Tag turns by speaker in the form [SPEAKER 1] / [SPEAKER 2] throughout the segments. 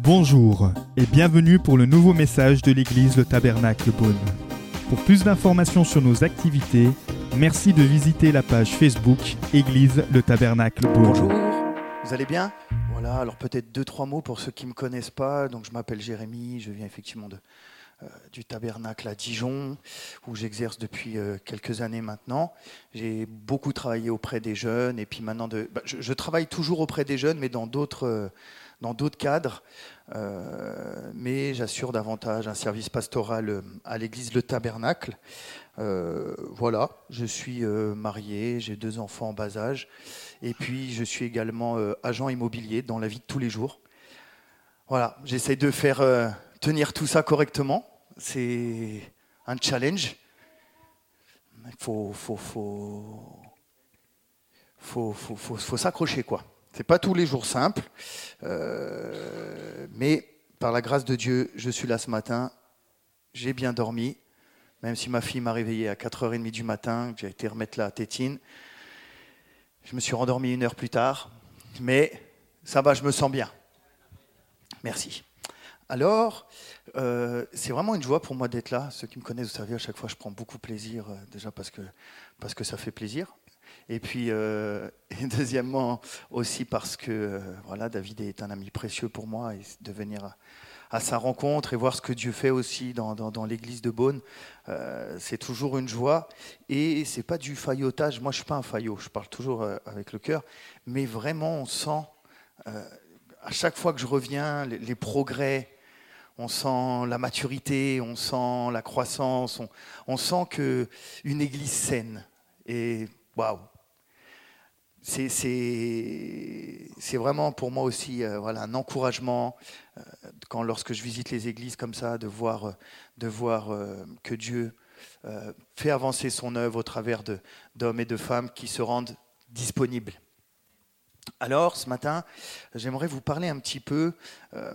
[SPEAKER 1] Bonjour et bienvenue pour le nouveau message de l'église Le Tabernacle Beaune. Pour plus d'informations sur nos activités, merci de visiter la page Facebook Église Le Tabernacle Beaune.
[SPEAKER 2] Bonjour, vous allez bien? Voilà, alors peut-être deux, trois mots pour ceux qui ne me connaissent pas. Donc je m'appelle Jérémy, je viens effectivement de, du Tabernacle à Dijon, où j'exerce depuis euh, quelques années maintenant. J'ai beaucoup travaillé auprès des jeunes, et puis maintenant, bah, je, travaille toujours auprès des jeunes, mais dans d'autres... euh, dans d'autres cadres, euh, mais j'assure davantage un service pastoral euh, à l'église Le Tabernacle. Euh, voilà, je suis euh, marié, j'ai deux enfants en bas âge, et puis je suis également euh, agent immobilier dans la vie de tous les jours. Voilà, j'essaie de faire euh, tenir tout ça correctement. C'est un challenge. Il faut, s'accrocher, quoi. C'est pas tous les jours simple, euh, mais par la grâce de Dieu, je suis là ce matin. J'ai bien dormi, même si ma fille m'a réveillé à 4h30 du matin, j'ai été remettre la tétine. Je me suis rendormi une heure plus tard, mais ça va, je me sens bien. Merci. Alors, euh, c'est vraiment une joie pour moi d'être là. Ceux qui me connaissent, vous savez, à chaque fois, je prends beaucoup plaisir, euh, déjà parce que, parce que ça fait plaisir. Et puis, euh, et deuxièmement, aussi parce que voilà, David est un ami précieux pour moi et de venir à, sa rencontre et voir ce que Dieu fait aussi dans, dans- l'église de Beaune, c'est toujours une joie. Et c'est pas du faillotage. Moi, je suis pas un faillot. Je parle toujours avec le cœur, mais vraiment, on sent à chaque fois que je reviens les progrès. On sent la maturité, on sent la croissance, on, sent que une église saine. Et waouh, c'est vraiment pour moi aussi euh, un encouragement euh, quand lorsque je visite les églises comme ça, de voir, euh, de voir que Dieu fait avancer son œuvre au travers d'hommes et de femmes qui se rendent disponibles. Alors, ce matin, j'aimerais vous parler un petit peu euh,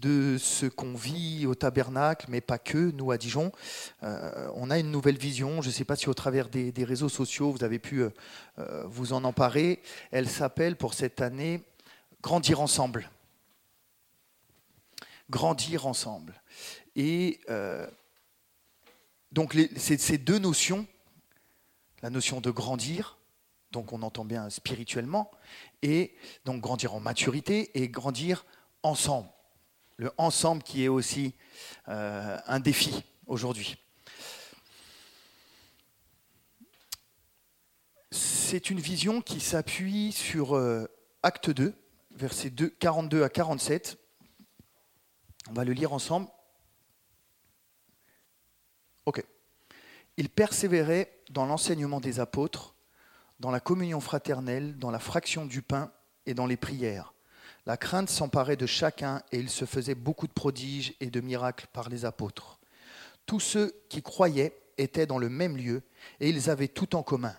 [SPEAKER 2] de ce qu'on vit au tabernacle, mais pas que, nous à Dijon. Euh, on a une nouvelle vision, je ne sais pas si au travers des, réseaux sociaux, vous avez pu euh, vous en emparer. Elle s'appelle pour cette année Grandir ensemble. Grandir ensemble. Et donc, ces deux notions, la notion de grandir, donc on entend bien spirituellement, et donc grandir en maturité et grandir ensemble. Le ensemble qui est aussi euh, un défi aujourd'hui. C'est une vision qui s'appuie sur euh, Acte 2, versets 2, 42 à 47. On va le lire ensemble. Ok. Il persévérait dans l'enseignement des apôtres, dans la communion fraternelle, dans la fraction du pain et dans les prières. La crainte s'emparait de chacun et il se faisait beaucoup de prodiges et de miracles par les apôtres. Tous ceux qui croyaient étaient dans le même lieu et ils avaient tout en commun.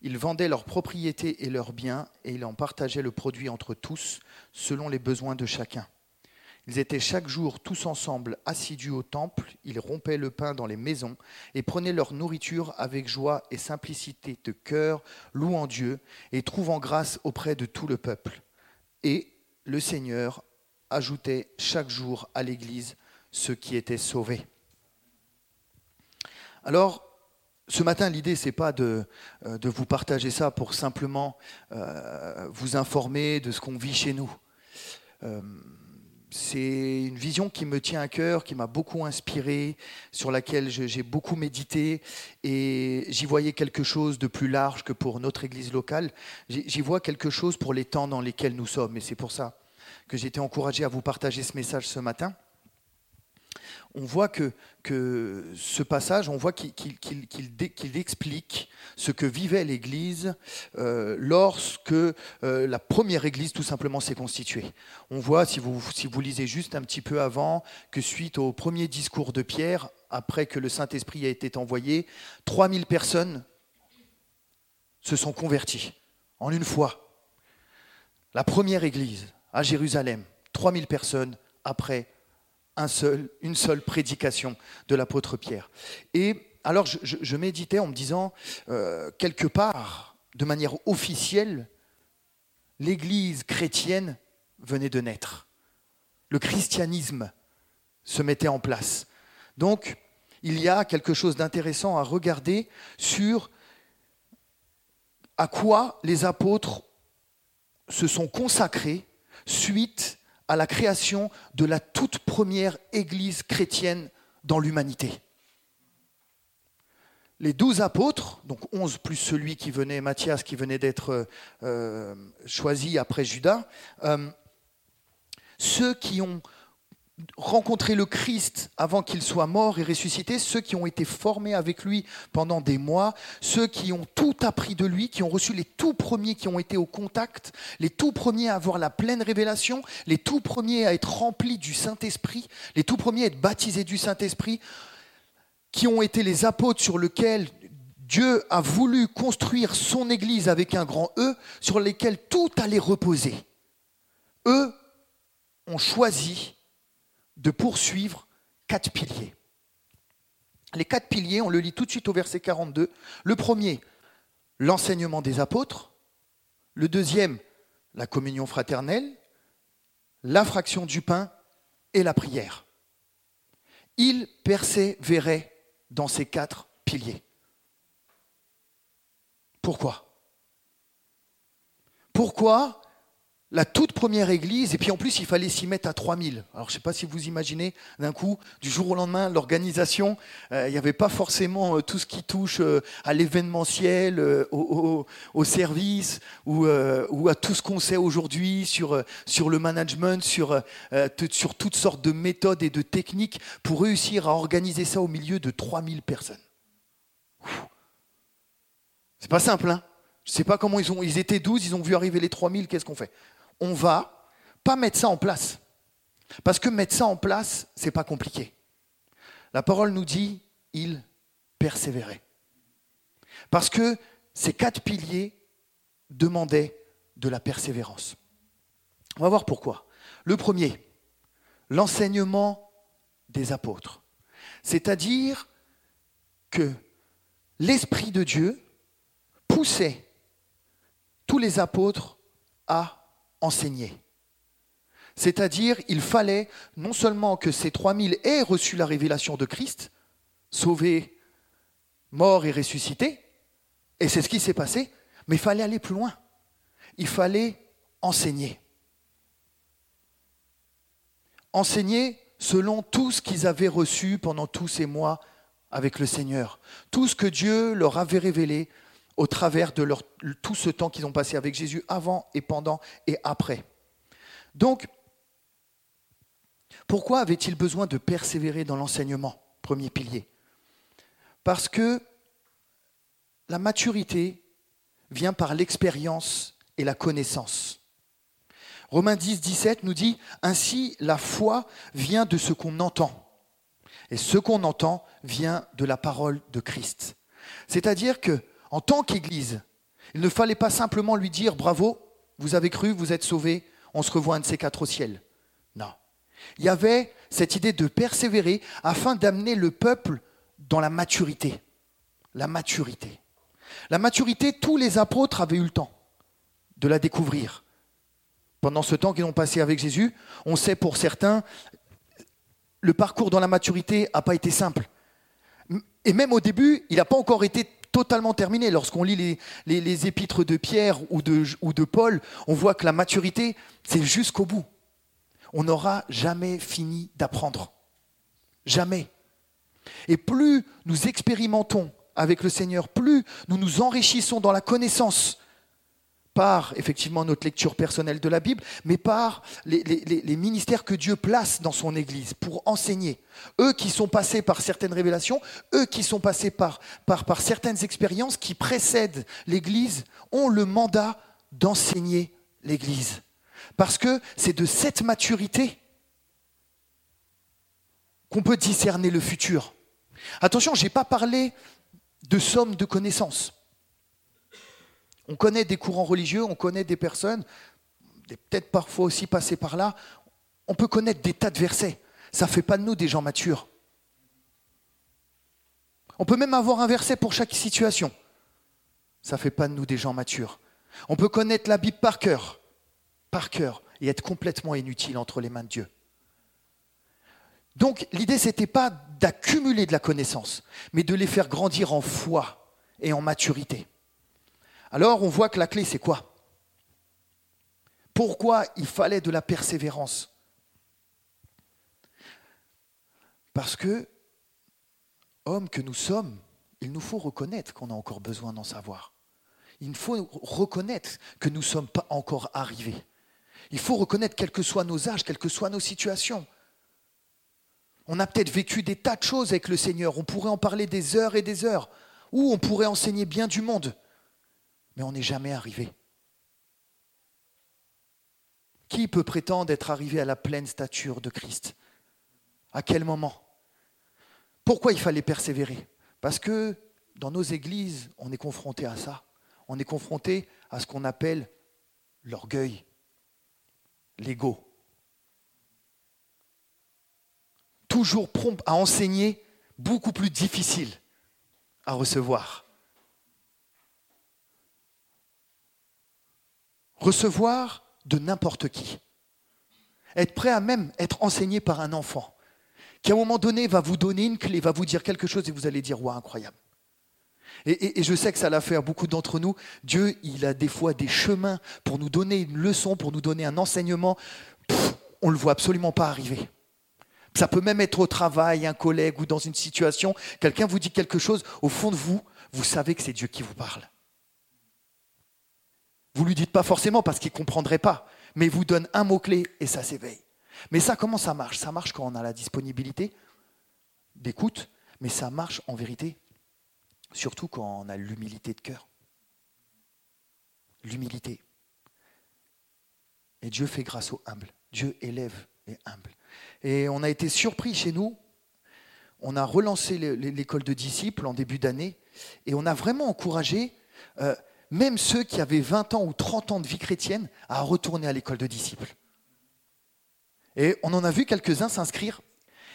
[SPEAKER 2] Ils vendaient leurs propriétés et leurs biens et ils en partageaient le produit entre tous selon les besoins de chacun. Ils étaient chaque jour tous ensemble assidus au temple, ils rompaient le pain dans les maisons et prenaient leur nourriture avec joie et simplicité de cœur, louant Dieu et trouvant grâce auprès de tout le peuple. Et le Seigneur ajoutait chaque jour à l'Église ceux qui étaient sauvés. Alors, ce matin, l'idée, c'est pas de, euh, de vous partager ça pour simplement euh, vous informer de ce qu'on vit chez nous. Euh, c'est une vision qui me tient à cœur, qui m'a beaucoup inspiré, sur laquelle j'ai beaucoup médité, et j'y voyais quelque chose de plus large que pour notre église locale. J'y vois quelque chose pour les temps dans lesquels nous sommes, et c'est pour ça que été encouragé à vous partager ce message ce matin. On voit que, ce passage, on voit qu'il explique ce que vivait l'Église euh, lorsque euh, la première Église tout simplement s'est constituée. On voit, si vous, si vous lisez juste un petit peu avant, que suite au premier discours de Pierre, après que le Saint-Esprit a été envoyé, 3000 personnes se sont converties en une fois. La première Église à Jérusalem, 3000 personnes après une seule prédication de l'apôtre Pierre. Et alors je méditais en me disant, euh, quelque part, de manière officielle, l'Église chrétienne venait de naître. Le christianisme se mettait en place. Donc, il y a quelque chose d'intéressant à regarder sur à quoi les apôtres se sont consacrés suite à la création de la toute première Église chrétienne dans l'humanité. Les douze apôtres, donc onze plus celui qui venait, Matthias, qui venait d'être euh, choisi après Judas, euh, ceux qui ont rencontré le Christ avant qu'il soit mort et ressuscité, ceux qui ont été formés avec lui pendant des mois, ceux qui ont tout appris de lui, qui ont reçu les tout premiers qui ont été au contact, les tout premiers à avoir la pleine révélation, les tout premiers à être remplis du Saint-Esprit, les tout premiers à être baptisés du Saint-Esprit, qui ont été les apôtres sur lesquels Dieu a voulu construire son Église avec un grand E, sur lesquels tout allait reposer. Eux ont choisi de poursuivre quatre piliers. Les quatre piliers, on le lit tout de suite au verset 42. Le premier, l'enseignement des apôtres. Le deuxième, la communion fraternelle. La fraction du pain et la prière. Ils persévéraient dans ces quatre piliers. Pourquoi? Pourquoi la toute première église, et puis en plus il fallait s'y mettre à 3000. Alors je ne sais pas si vous imaginez, d'un coup, du jour au lendemain, l'organisation, euh, il n'y avait pas forcément euh, tout ce qui touche euh, à l'événementiel, au, service, ou, à tout ce qu'on sait aujourd'hui sur, le management, sur, sur toutes sortes de méthodes et de techniques pour réussir à organiser ça au milieu de 3000 personnes. C'est pas simple, hein je ne sais pas comment ils ont. Ils étaient 12, ils ont vu arriver les 3000, qu'est-ce qu'on fait? On va pas mettre ça en place. Parce que mettre ça en place, c'est pas compliqué. La parole nous dit, il persévérait. Parce que ces quatre piliers demandaient de la persévérance. On va voir pourquoi. Le premier, l'enseignement des apôtres. C'est-à-dire que l'Esprit de Dieu poussait tous les apôtres à enseigner. C'est-à-dire, il fallait non seulement que ces 3000 aient reçu la révélation de Christ, sauvé, mort et ressuscité, et c'est ce qui s'est passé, mais il fallait aller plus loin. Il fallait enseigner. Enseigner selon tout ce qu'ils avaient reçu pendant tous ces mois avec le Seigneur. Tout ce que Dieu leur avait révélé au travers de tout ce temps qu'ils ont passé avec Jésus avant et pendant et après. Donc, pourquoi avait-il besoin de persévérer dans l'enseignement Premier pilier? Parce que la maturité vient par l'expérience et la connaissance. Romains 10, 17 nous dit, Ainsi la foi vient de ce qu'on entend. Et ce qu'on entend vient de la parole de Christ. C'est-à-dire que en tant qu'Église, il ne fallait pas simplement lui dire bravo, vous avez cru, vous êtes sauvé, on se revoit un de ces quatre au ciel. Non. Il y avait cette idée de persévérer afin d'amener le peuple dans la maturité. La maturité. La maturité, tous les apôtres avaient eu le temps de la découvrir. Pendant ce temps qu'ils ont passé avec Jésus, on sait pour certains, le parcours dans la maturité n'a pas été simple. Et même au début, il n'a pas encore été totalement terminé. Lorsqu'on lit les, épîtres de Pierre ou de, ou de Paul, on voit que la maturité, c'est jusqu'au bout. On n'aura jamais fini d'apprendre. Jamais. Et plus nous expérimentons avec le Seigneur, plus nous nous enrichissons dans la connaissance par effectivement notre lecture personnelle de la Bible, mais par les, ministères que Dieu place dans son Église pour enseigner. Eux qui sont passés par certaines révélations, eux qui sont passés par, certaines expériences qui précèdent l'Église, ont le mandat d'enseigner l'Église. Parce que c'est de cette maturité qu'on peut discerner le futur. Attention, je n'ai pas parlé de somme de connaissances. On connaît des courants religieux, on connaît des personnes, peut-être parfois aussi passées par là, on peut connaître des tas de versets. Ça ne fait pas de nous des gens matures. On peut même avoir un verset pour chaque situation. Ça ne fait pas de nous des gens matures. On peut connaître la Bible par cœur. par cœur et être complètement inutile entre les mains de Dieu. Donc l'idée, ce n'était pas d'accumuler de la connaissance, mais de les faire grandir en foi et en maturité. Alors on voit que la clé, c'est quoi? Pourquoi il fallait de la persévérance? Parce que, hommes que nous sommes, il nous faut reconnaître qu'on a encore besoin d'en savoir. Il faut reconnaître que nous ne sommes pas encore arrivés. Il faut reconnaître, quels que soient nos âges, quelles que soient nos situations. On a peut-être vécu des tas de choses avec le Seigneur. On pourrait en parler des heures et des heures. Ou on pourrait enseigner bien du monde. Mais on n'est jamais arrivé. Qui peut prétendre être arrivé à la pleine stature de Christ? À quel moment? Pourquoi il fallait persévérer? Parce que dans nos églises, on est confronté à ça on est confronté à ce qu'on appelle l'orgueil, l'ego. Toujours prompt à enseigner, beaucoup plus difficile à recevoir. Recevoir de n'importe qui. Être prêt à même être enseigné par un enfant qui à un moment donné va vous donner une clé, va vous dire quelque chose et vous allez dire, ouais, incroyable. Et, je sais que ça l'a fait à beaucoup d'entre nous. Dieu, il a des fois des chemins pour nous donner une leçon, pour nous donner un enseignement. on ne le voit absolument pas arriver. Ça peut même être au travail, un collègue ou dans une situation. Quelqu'un vous dit quelque chose, au fond de vous, vous savez que c'est Dieu qui vous parle. Vous ne lui dites pas forcément parce qu'il ne comprendrait pas, mais il vous donne un mot-clé et ça s'éveille. Mais ça, comment ça marche? Ça marche quand on a la disponibilité d'écoute, mais ça marche en vérité Surtout quand on a l'humilité de cœur. L'humilité. Et Dieu fait grâce aux humbles. Dieu élève les humbles. Et on a été surpris chez nous. On a relancé l'école de disciples en début d'année. Et on a vraiment encouragé euh, même ceux qui avaient 20 ans ou 30 ans de vie chrétienne à retourner à l'école de disciples. Et on en a vu quelques-uns s'inscrire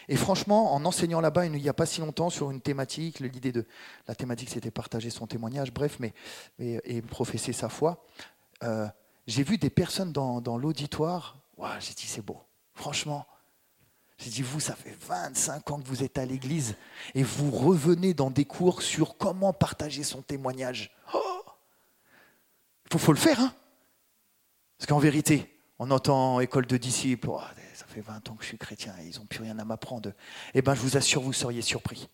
[SPEAKER 2] et franchement, en enseignant là-bas, il n'y a pas si longtemps, sur une thématique, l'idée de la thématique, c'était partager son témoignage, bref, mais, et professer sa foi. Euh, j'ai vu des personnes dans, l'auditoire. j'ai dit, c'est beau. Franchement, j'ai dit, vous, ça fait 25 ans que vous êtes à l'église et vous revenez dans des cours sur comment partager son témoignage. Oh faut, le faire, hein Parce qu'en vérité, on entend école de disciples, oh, fait 20 ans que je suis chrétien ils n'ont plus rien à m'apprendre. Eh bien, je vous assure, vous seriez surpris.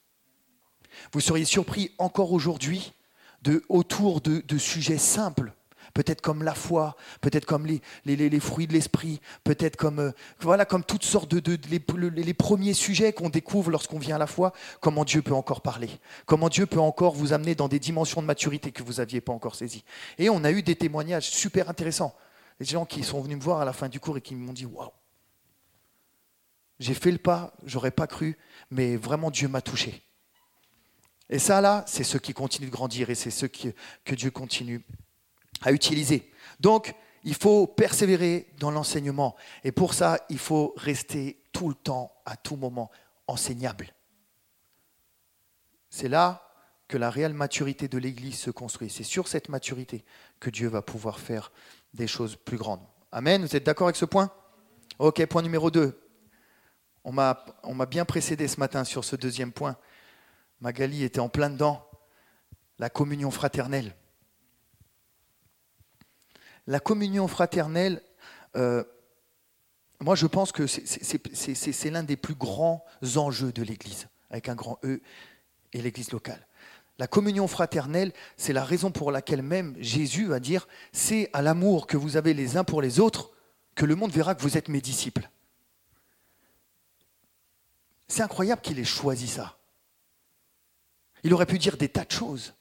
[SPEAKER 2] Vous seriez surpris encore aujourd'hui de, autour de, sujets simples, peut-être comme la foi, peut-être comme les, fruits de l'esprit, peut-être comme, euh, voilà, comme toutes sortes de, les, premiers sujets qu'on découvre lorsqu'on vient à la foi, comment Dieu peut encore parler, comment Dieu peut encore vous amener dans des dimensions de maturité que vous n'aviez pas encore saisies? Et on a eu des témoignages super intéressants. Des gens qui sont venus me voir à la fin du cours et qui m'ont dit Waouh, j'ai fait le pas, j'aurais pas cru, mais vraiment Dieu m'a touché. Et ça, là, c'est ce qui continue de grandir et c'est ce que Dieu continue à utiliser. Donc, il faut persévérer dans l'enseignement. Et pour ça, il faut rester tout le temps, à tout moment, enseignable. C'est là que la réelle maturité de l'Église se construit. C'est sur cette maturité que Dieu va pouvoir faire des choses plus grandes. Amen. Vous êtes d'accord avec ce point? Ok, point numéro 2. On m'a bien précédé ce matin sur ce deuxième point. Magali était en plein dedans. La communion fraternelle. La communion fraternelle, euh, moi je pense que c'est l'un des plus grands enjeux de l'Église, avec un grand E et l'Église locale. La communion fraternelle, c'est la raison pour laquelle même Jésus va dire, c'est à l'amour que vous avez les uns pour les autres que le monde verra que vous êtes mes disciples. C'est incroyable qu'il ait choisi ça. Il aurait pu dire des tas de choses.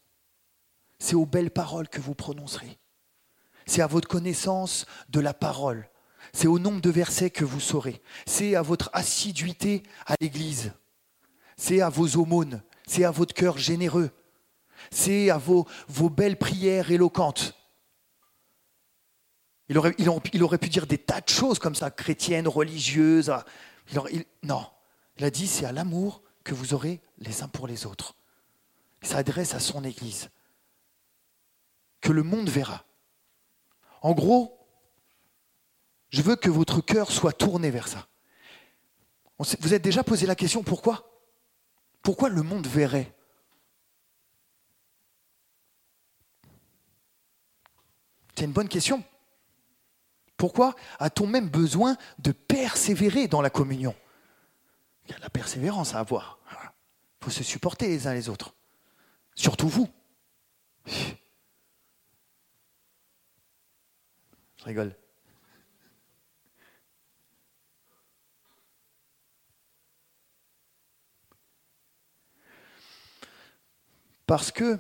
[SPEAKER 2] C'est aux belles paroles que vous prononcerez. C'est à votre connaissance de la parole. C'est au nombre de versets que vous saurez. C'est à votre assiduité à l'Église. C'est à vos aumônes. C'est à votre cœur généreux. C'est à vos, belles prières éloquentes. Il aurait, il, aurait, pu dire des tas de choses comme ça, chrétiennes, religieuses. non, il a dit, c'est à l'amour que vous aurez les uns pour les autres. Il s'adresse à son Église, que le monde verra. En gros, Je veux que votre cœur soit tourné vers ça. Vous êtes déjà posé la question pourquoi? Pourquoi le monde verrait? C'est une bonne question. Pourquoi a-t-on même besoin de persévérer dans la communion? Il y a la persévérance à avoir. Il faut se supporter les uns les autres. Surtout vous. Je rigole. Parce que,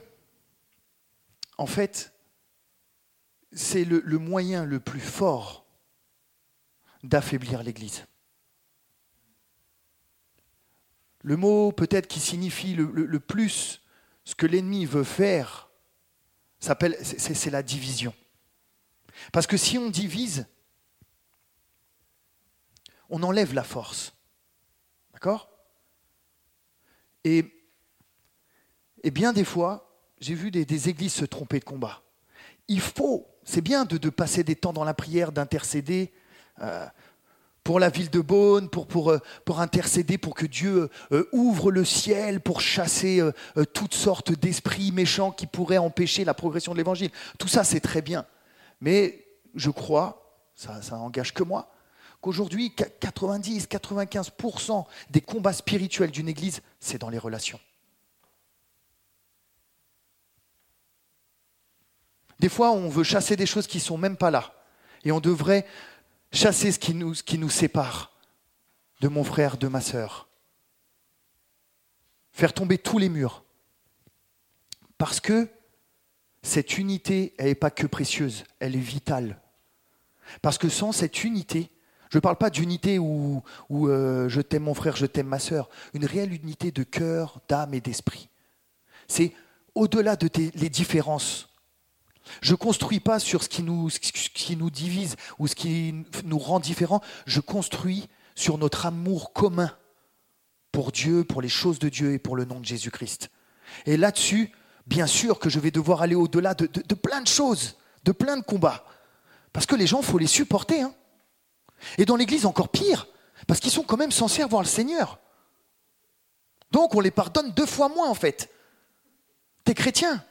[SPEAKER 2] en fait, c'est le, moyen le plus fort d'affaiblir l'Église. Le mot peut-être qui signifie le, plus ce que l'ennemi veut faire, c'est la division. Parce que si on divise, on enlève la force. D'accord? Et, et, bien des fois, j'ai vu des églises se tromper de combat. Il faut c'est bien de, passer des temps dans la prière, d'intercéder euh, pour la ville de Beaune, pour, pour, euh, pour intercéder pour que Dieu euh, ouvre le ciel, pour chasser toutes sortes d'esprits méchants qui pourraient empêcher la progression de l'Évangile. Tout ça, c'est très bien. Mais je crois, ça, ça engage que moi, qu'aujourd'hui, 90-95% des combats spirituels d'une Église, c'est dans les relations. Des fois, on veut chasser des choses qui ne sont même pas là. Et on devrait chasser ce qui nous, ce qui nous sépare de mon frère, de ma sœur. Faire tomber tous les murs. Parce que cette unité, elle n'est pas que précieuse, elle est vitale. Parce que sans cette unité, je ne parle pas d'unité où, euh, je t'aime mon frère, je t'aime ma sœur, une réelle unité de cœur, d'âme et d'esprit. C'est au-delà de les différences je ne construis pas sur ce qui, nous, ce qui nous divise ou ce qui nous rend différents. Je construis sur notre amour commun pour Dieu, pour les choses de Dieu et pour le nom de Jésus-Christ. Et là-dessus, bien sûr que je vais devoir aller au-delà de, plein de choses, de plein de combats. Parce que les gens, il faut les supporter. Hein. Et dans l'Église, encore pire, parce qu'ils sont quand même censés avoir le Seigneur. Donc on les pardonne deux fois moins en fait. T'es chrétien,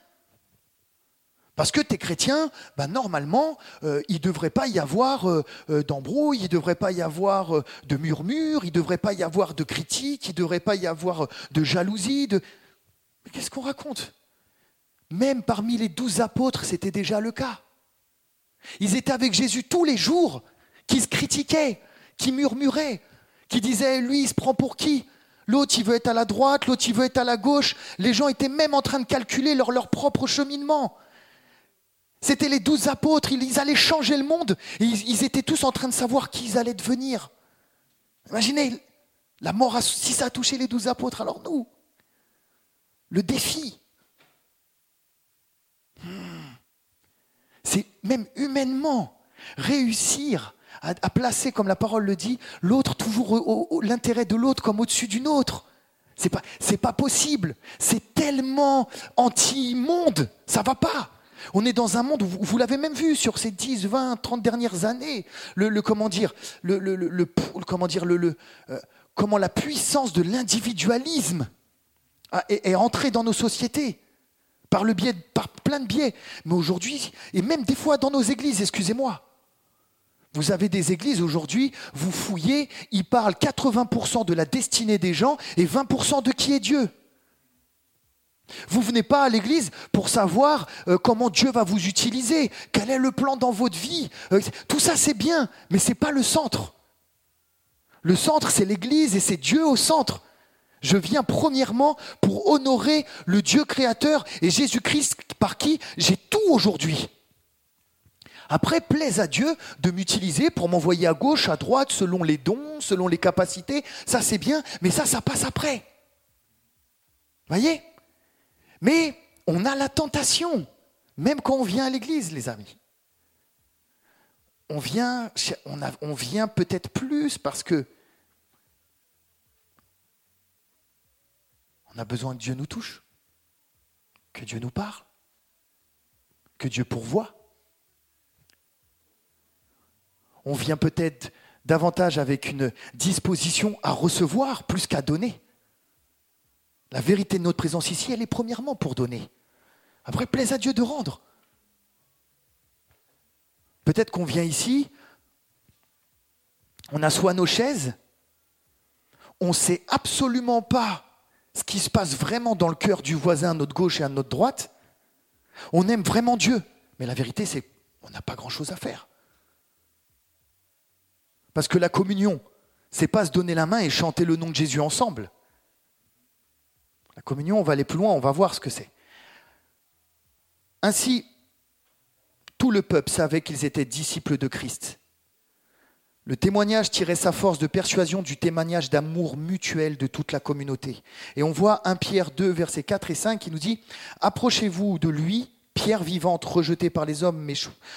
[SPEAKER 2] parce que tu es chrétien, bah, normalement, euh, il ne devrait pas y avoir euh, euh, d'embrouille, il ne devrait pas y avoir de murmures, il ne devrait pas y avoir de critiques, il ne devrait pas y avoir de jalousie. Mais qu'est-ce qu'on raconte? Même parmi les douze apôtres, c'était déjà le cas. Ils étaient avec Jésus tous les jours, qui se critiquaient, qui murmuraient, qui disaient, lui, il se prend pour qui? L'autre, il veut être à la droite, l'autre, il veut être à la gauche. Les gens étaient même en train de calculer leur, propre cheminement. C'était les douze apôtres, ils allaient changer le monde. Et ils, étaient tous en train de savoir qui ils allaient devenir. Imaginez, la mort, si ça a touché les douze apôtres, alors nous, le défi. C'est même humainement réussir à, placer, comme la parole le dit, l'autre toujours l'intérêt de l'autre comme au-dessus d'une autre. C'est pas, c'est pas possible. C'est tellement anti-monde. Ça va pas. On est dans un monde, vous, vous l'avez même vu sur ces 10, 20, 30 dernières années, le, comment dire, le, le comment dire, le, euh, comment la puissance de l'individualisme est, entrée dans nos sociétés par le biais, par plein de biais. Mais aujourd'hui, et même des fois dans nos églises, excusez-moi, vous avez des églises aujourd'hui, vous fouillez, ils parlent 80% de la destinée des gens et 20% de qui est Dieu. Vous venez pas à l'église pour savoir euh, comment Dieu va vous utiliser, quel est le plan dans votre vie. Euh, tout ça c'est bien, mais ce n'est pas le centre. Le centre c'est l'église et c'est Dieu au centre. Je viens premièrement pour honorer le Dieu créateur et Jésus-Christ par qui j'ai tout aujourd'hui. Après, plaise à Dieu de m'utiliser pour m'envoyer à gauche, à droite, selon les dons, selon les capacités. Ça, c'est bien, mais ça, ça passe après. Voyez? Mais on a la tentation, même quand on vient à l'église, les amis. On vient, on, vient peut-être plus parce que on a besoin que Dieu nous touche, que Dieu nous parle, que Dieu pourvoie. on vient peut-être davantage avec une disposition à recevoir plus qu'à donner. La vérité de notre présence ici, elle est premièrement pour donner. Après, plaise à Dieu de rendre. Peut-être qu'on vient ici, on assoit nos chaises, on ne sait absolument pas ce qui se passe vraiment dans le cœur du voisin à notre gauche et à notre droite. On aime vraiment Dieu, mais la vérité c'est qu'on n'a pas grand-chose à faire. Parce que la communion, c'est pas se donner la main et chanter le nom de Jésus ensemble. La communion, on va aller plus loin, on va voir ce que c'est. Ainsi, tout le peuple savait qu'ils étaient disciples de Christ. Le témoignage tirait sa force de persuasion du témoignage d'amour mutuel de toute la communauté. Et on voit 1 Pierre 2, versets 4 et 5 qui nous dit Approchez-vous de lui, pierre vivante rejetée par les hommes, mais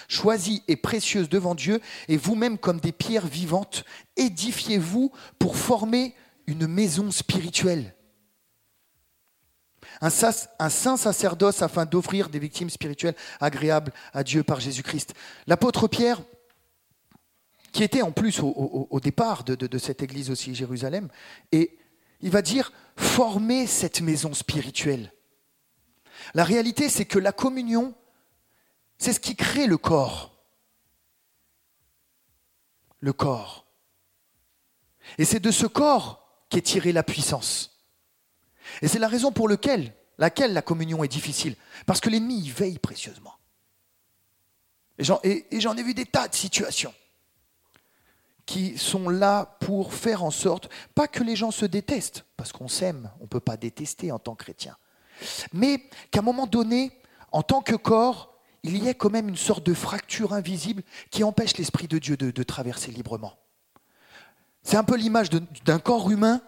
[SPEAKER 2] choisie et précieuse devant Dieu, et vous-même comme des pierres vivantes, édifiez-vous pour former une maison spirituelle. Un, saint sacerdoce afin d'offrir des victimes spirituelles agréables à Dieu par Jésus-Christ. L'apôtre Pierre qui était en plus au, départ de, cette église aussi, Jérusalem, et il va dire former cette maison spirituelle. La réalité, c'est que la communion, c'est ce qui crée le corps. Le corps. Et c'est de ce corps qu'est tirée la puissance. Et c'est la raison pour laquelle, laquelle la communion est difficile. Parce que l'ennemi y veille précieusement. Et j'en ai vu des tas de situations qui sont là pour faire en sorte, pas que les gens se détestent, parce qu'on s'aime, on ne peut pas détester en tant que chrétien, mais qu'à un moment donné, en tant que corps, il y ait quand même une sorte de fracture invisible qui empêche l'Esprit de Dieu de, de traverser librement. C'est un peu l'image d'un corps humain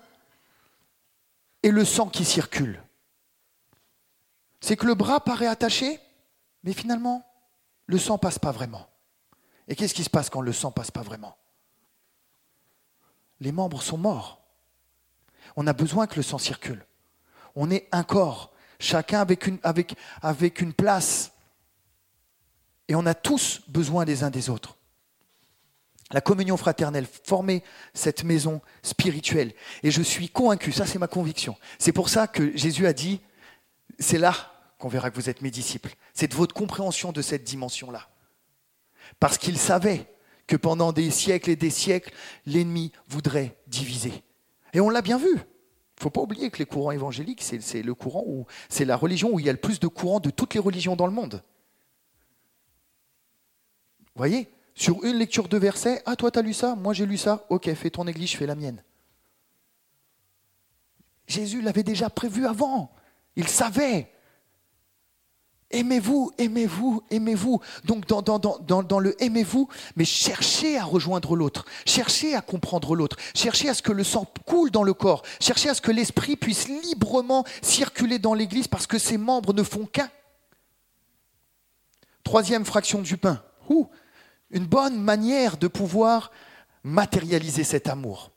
[SPEAKER 2] et le sang qui circule. C'est que le bras paraît attaché, mais finalement, le sang passe pas vraiment. Et qu'est-ce qui se passe quand le sang passe pas vraiment? Les membres sont morts. On a besoin que le sang circule. On est un corps, chacun avec une, place. Et on a tous besoin des uns des autres. La communion fraternelle formait cette maison spirituelle. Et je suis convaincu, ça c'est ma conviction. C'est pour ça que Jésus a dit, c'est là qu'on verra que vous êtes mes disciples. C'est de votre compréhension de cette dimension-là. Parce qu'il savait que pendant des siècles et des siècles, l'ennemi voudrait diviser. Et on l'a bien vu. Il ne faut pas oublier que les courants évangéliques, c'est le courant où c'est la religion où il y a le plus de courants de toutes les religions dans le monde. Voyez? Sur une lecture de verset, ah toi tu as lu ça, moi j'ai lu ça, ok, fais ton église, je fais la mienne. Jésus l'avait déjà prévu avant. Il savait. Aimez-vous, aimez-vous, aimez-vous. Donc dans, le aimez-vous, mais cherchez à rejoindre l'autre, cherchez à comprendre l'autre, cherchez à ce que le sang coule dans le corps, cherchez à ce que l'esprit puisse librement circuler dans l'Église parce que ses membres ne font qu'un. Troisième fraction du pain. une bonne manière de pouvoir matérialiser cet amour.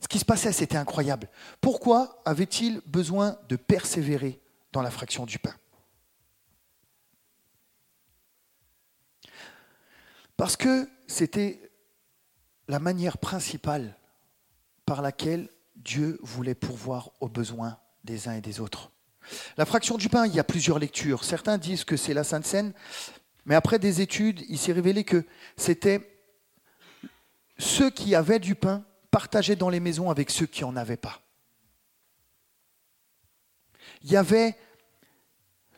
[SPEAKER 2] Ce qui se passait, c'était incroyable. Pourquoi avait-il besoin de persévérer dans la fraction du pain? Parce que c'était la manière principale par laquelle Dieu voulait pourvoir aux besoins des uns et des autres. La fraction du pain, il y a plusieurs lectures. Certains disent que c'est la Sainte Seine, mais après des études, il s'est révélé que c'était ceux qui avaient du pain partageaient dans les maisons avec ceux qui n'en avaient pas. Il y avait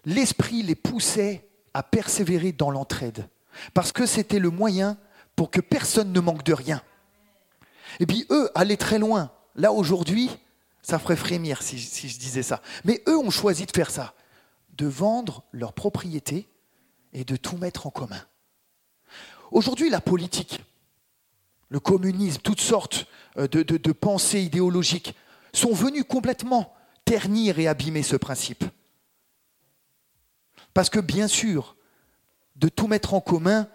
[SPEAKER 2] l'esprit les poussait à persévérer dans l'entraide parce que c'était le moyen pour que personne ne manque de rien. Et puis eux allaient très loin. Là aujourd'hui, ça ferait frémir si, je disais ça. Mais eux ont choisi de faire ça, de vendre leur propriété et de tout mettre en commun. Aujourd'hui, la politique, le communisme, toutes sortes euh, de, de pensées idéologiques sont venues complètement ternir et abîmer ce principe. Parce que bien sûr, de tout mettre en commun,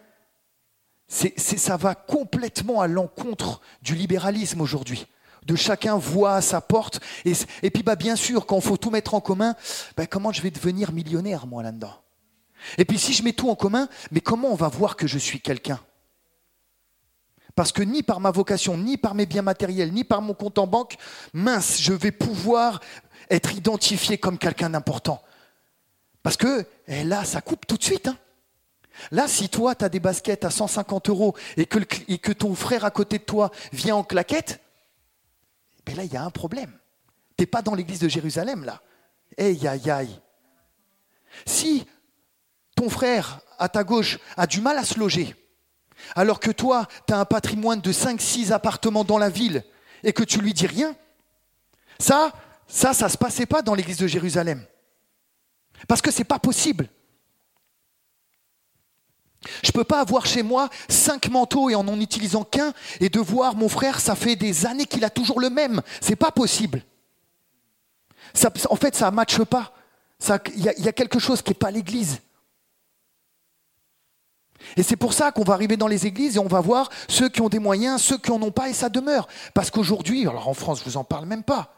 [SPEAKER 2] ça va complètement à l'encontre du libéralisme aujourd'hui. De chacun voit à sa porte. Et, et puis, bah, bien sûr, quand il faut tout mettre en commun, bah, comment je vais devenir millionnaire, moi, là-dedans? Et puis, si je mets tout en commun, mais comment on va voir que je suis quelqu'un? Parce que ni par ma vocation, ni par mes biens matériels, ni par mon compte en banque, mince, je vais pouvoir être identifié comme quelqu'un d'important. Parce que eh, là, ça coupe tout de suite. Hein. Là, si toi, tu as des baskets à 150 euros et que, ton frère à côté de toi vient en claquette, ben là, il y a un problème. Tu n'es pas dans l'église de Jérusalem, là. Aïe, aïe, aïe. Si ton frère à ta gauche a du mal à se loger, alors que toi, tu as un patrimoine de 5-6 appartements dans la ville et que tu lui dis rien, ça, ça, ça ne se passait pas dans l'église de Jérusalem. Parce que ce n'est pas possible. Je ne peux pas avoir chez moi cinq manteaux et en n'en utilisant qu'un et de voir mon frère, ça fait des années qu'il a toujours le même. C'est pas possible. en fait, ça ne matche pas. Il y, a quelque chose qui n'est pas l'église. Et c'est pour ça qu'on va arriver dans les églises et on va voir ceux qui ont des moyens, ceux qui n'en ont pas, et ça demeure. Parce qu'aujourd'hui, alors en France, je ne vous en parle même pas.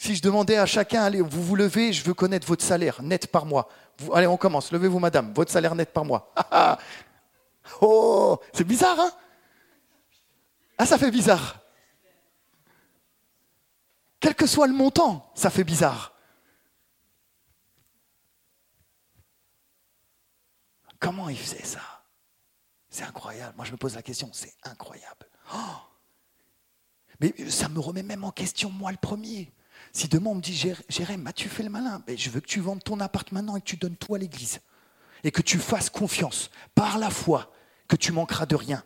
[SPEAKER 2] Si je demandais à chacun, allez, vous vous levez, je veux connaître votre salaire net par mois. allez, on commence. Levez-vous, madame, votre salaire net par mois. oh, c'est bizarre, hein? Ah, ça fait bizarre. Quel que soit le montant, ça fait bizarre. Comment il faisait ça? C'est incroyable. Moi, je me pose la question, c'est incroyable. Oh mais ça me remet même en question, moi le premier. Si demain on me dit, Jérém, as-tu fait le malin? Mais Je veux que tu vendes ton appart maintenant et que tu donnes tout à l'église. Et que tu fasses confiance par la foi que tu manqueras de rien.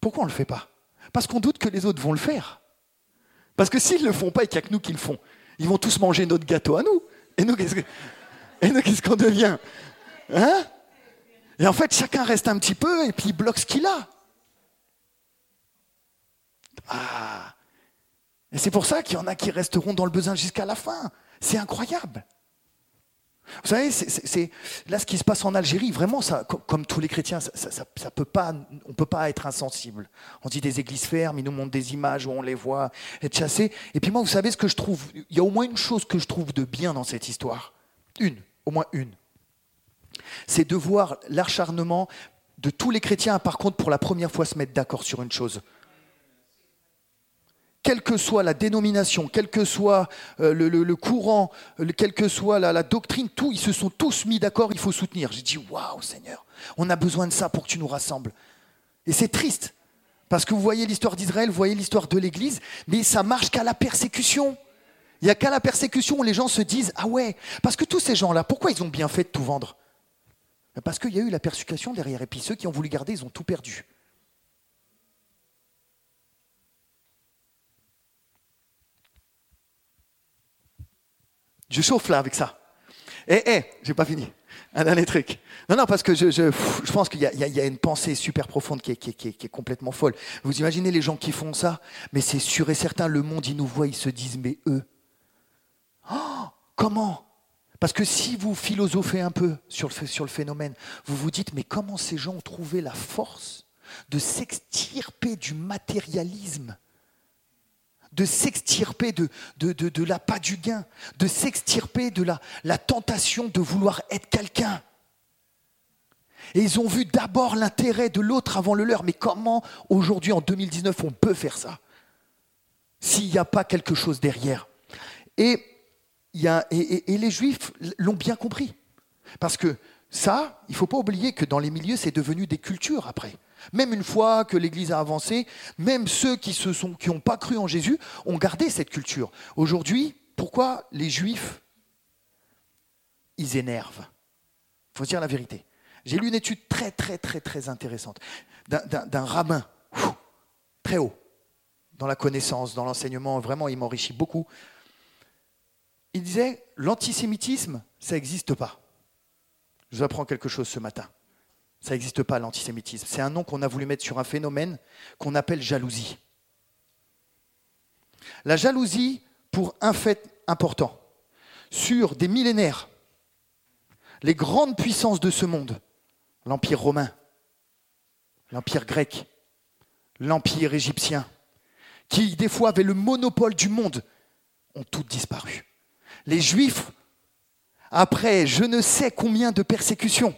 [SPEAKER 2] Pourquoi on ne le fait pas? Parce qu'on doute que les autres vont le faire. Parce que s'ils ne le font pas et qu'il n'y a que nous qui le font, ils vont tous manger notre gâteau à nous. Et nous, qu'est-ce que... Et nous, qu'est-ce qu'on devient? Hein? Et en fait, chacun reste un petit peu et puis il bloque ce qu'il a. Ah Et c'est pour ça qu'il y en a qui resteront dans le besoin jusqu'à la fin. C'est incroyable. Vous savez, c'est, là ce qui se passe en Algérie, vraiment, ça, comme tous les chrétiens, ça, peut pas, on ne peut pas être insensible. On dit des églises fermes, ils nous montrent des images où on les voit être chassés. Et puis moi, vous savez ce que je trouve Il y a au moins une chose que je trouve de bien dans cette histoire. Une, au moins une. C'est de voir l'acharnement de tous les chrétiens, par contre, pour la première fois se mettre d'accord sur une chose. Quelle que soit la dénomination, quel que soit euh, le, courant, quelle que soit la, doctrine, tout, ils se sont tous mis d'accord, il faut soutenir. J'ai dit, waouh Seigneur, on a besoin de ça pour que tu nous rassembles. Et c'est triste, parce que vous voyez l'histoire d'Israël, vous voyez l'histoire de l'Église, mais ça marche qu'à la persécution. Il n'y a qu'à la persécution où les gens se disent Ah ouais, parce que tous ces gens-là, pourquoi ils ont bien fait de tout vendre? Parce qu'il y a eu la persécution derrière. Et puis ceux qui ont voulu garder, ils ont tout perdu. Je chauffe là avec ça. Eh, eh, j'ai pas fini. Un dernier truc. Non, non, parce que je, pense qu'il y, a une pensée super profonde qui est, complètement folle. Vous imaginez les gens qui font ça, mais c'est sûr et certain, le monde, ils nous voient, ils se disent, mais eux, Oh, comment? Parce que si vous philosophez un peu sur le, sur le phénomène, vous vous dites, mais comment ces gens ont trouvé la force de s'extirper du matérialisme de s'extirper de, de, de, du gain, de s'extirper de la, la tentation de vouloir être quelqu'un. Et ils ont vu d'abord l'intérêt de l'autre avant le leur. Mais comment aujourd'hui, en 2019, on peut faire ça s'il n'y a pas quelque chose derrière? Et et, les Juifs l'ont bien compris. Parce que ça, il ne faut pas oublier que dans les milieux, c'est devenu des cultures après. Même une fois que l'Église a avancé, même ceux qui n'ont qui pas cru en Jésus ont gardé cette culture. Aujourd'hui, pourquoi les Juifs, ils énervent? Il faut dire la vérité. J'ai lu une étude très, très, très, très intéressante d'un rabbin, très haut, dans la connaissance, dans l'enseignement. Vraiment, il m'enrichit beaucoup il disait l'antisémitisme, ça n'existe pas. Je vous apprends quelque chose ce matin. Ça n'existe pas l'antisémitisme. C'est un nom qu'on a voulu mettre sur un phénomène qu'on appelle jalousie. La jalousie pour un fait important. Sur des millénaires, les grandes puissances de ce monde, l'Empire romain, l'Empire grec, l'Empire égyptien, qui des fois avaient le monopole du monde, ont toutes disparu les Juifs, après je ne sais combien de persécutions,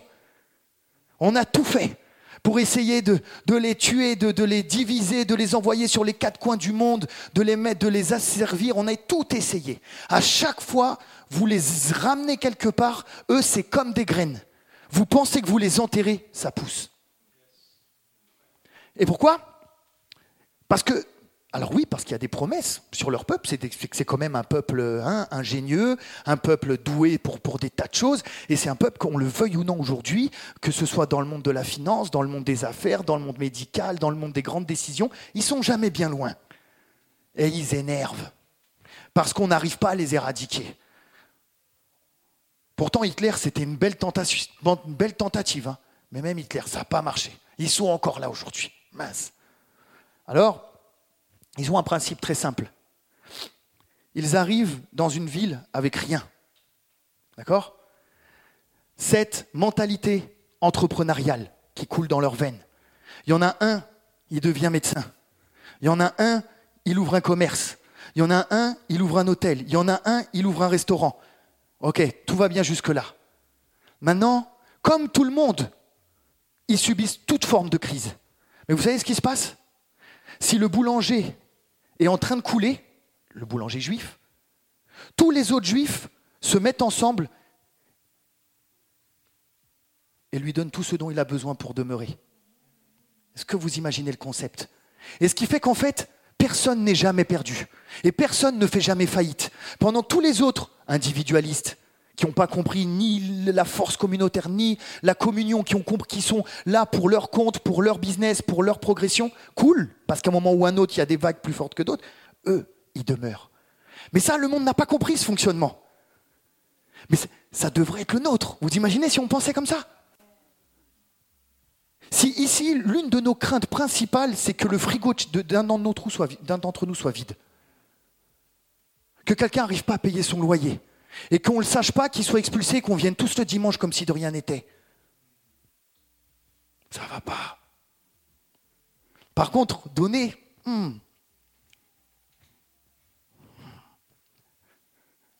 [SPEAKER 2] On a tout fait pour essayer de, les tuer, de, de, les diviser, de les envoyer sur les quatre coins du monde, de les mettre, de les asservir. On a tout essayé. À chaque fois, vous les ramenez quelque part, eux, c'est comme des graines. Vous pensez que vous les enterrez, ça pousse. Et pourquoi? Parce que alors oui, parce qu'il y a des promesses sur leur peuple, c'est quand même un peuple hein, ingénieux, un peuple doué pour, des tas de choses, et c'est un peuple, qu'on le veuille ou non aujourd'hui, que ce soit dans le monde de la finance, dans le monde des affaires, dans le monde médical, dans le monde des grandes décisions, ils sont jamais bien loin. Et ils énervent, parce qu'on n'arrive pas à les éradiquer. Pourtant, Hitler, c'était une belle tentative, une belle tentative hein. mais même Hitler, ça n'a pas marché. Ils sont encore là aujourd'hui. Mince. Alors, ils ont un principe très simple. Ils arrivent dans une ville avec rien. D'accord? Cette mentalité entrepreneuriale qui coule dans leurs veines. Il y en a un, il devient médecin. Il y en a un, il ouvre un commerce. Il y en a un, il ouvre un hôtel. Il y en a un, il ouvre un restaurant. Ok, tout va bien jusque-là. Maintenant, comme tout le monde, ils subissent toute forme de crise. Mais vous savez ce qui se passe? Si le boulanger est en train de couler, le boulanger juif, tous les autres juifs se mettent ensemble et lui donnent tout ce dont il a besoin pour demeurer. Est-ce que vous imaginez le concept? Et ce qui fait qu'en fait, personne n'est jamais perdu. Et personne ne fait jamais faillite. Pendant tous les autres individualistes, qui n'ont pas compris ni la force communautaire, ni la communion, qui, sont là pour leur compte, pour leur business, pour leur progression, cool, parce qu'à un moment ou un autre, il y a des vagues plus fortes que d'autres, eux, ils demeurent. Mais ça, le monde n'a pas compris ce fonctionnement. Mais ça devrait être le nôtre. Vous imaginez si on pensait comme ça? Si ici, l'une de nos craintes principales, c'est que le frigo d'un d'entre nous soit vide, que quelqu'un n'arrive pas à payer son loyer, et qu'on ne le sache pas, qu'il soit expulsé, qu'on vienne tous le dimanche comme si de rien n'était. Ça ne va pas. Par contre, donner, hmm.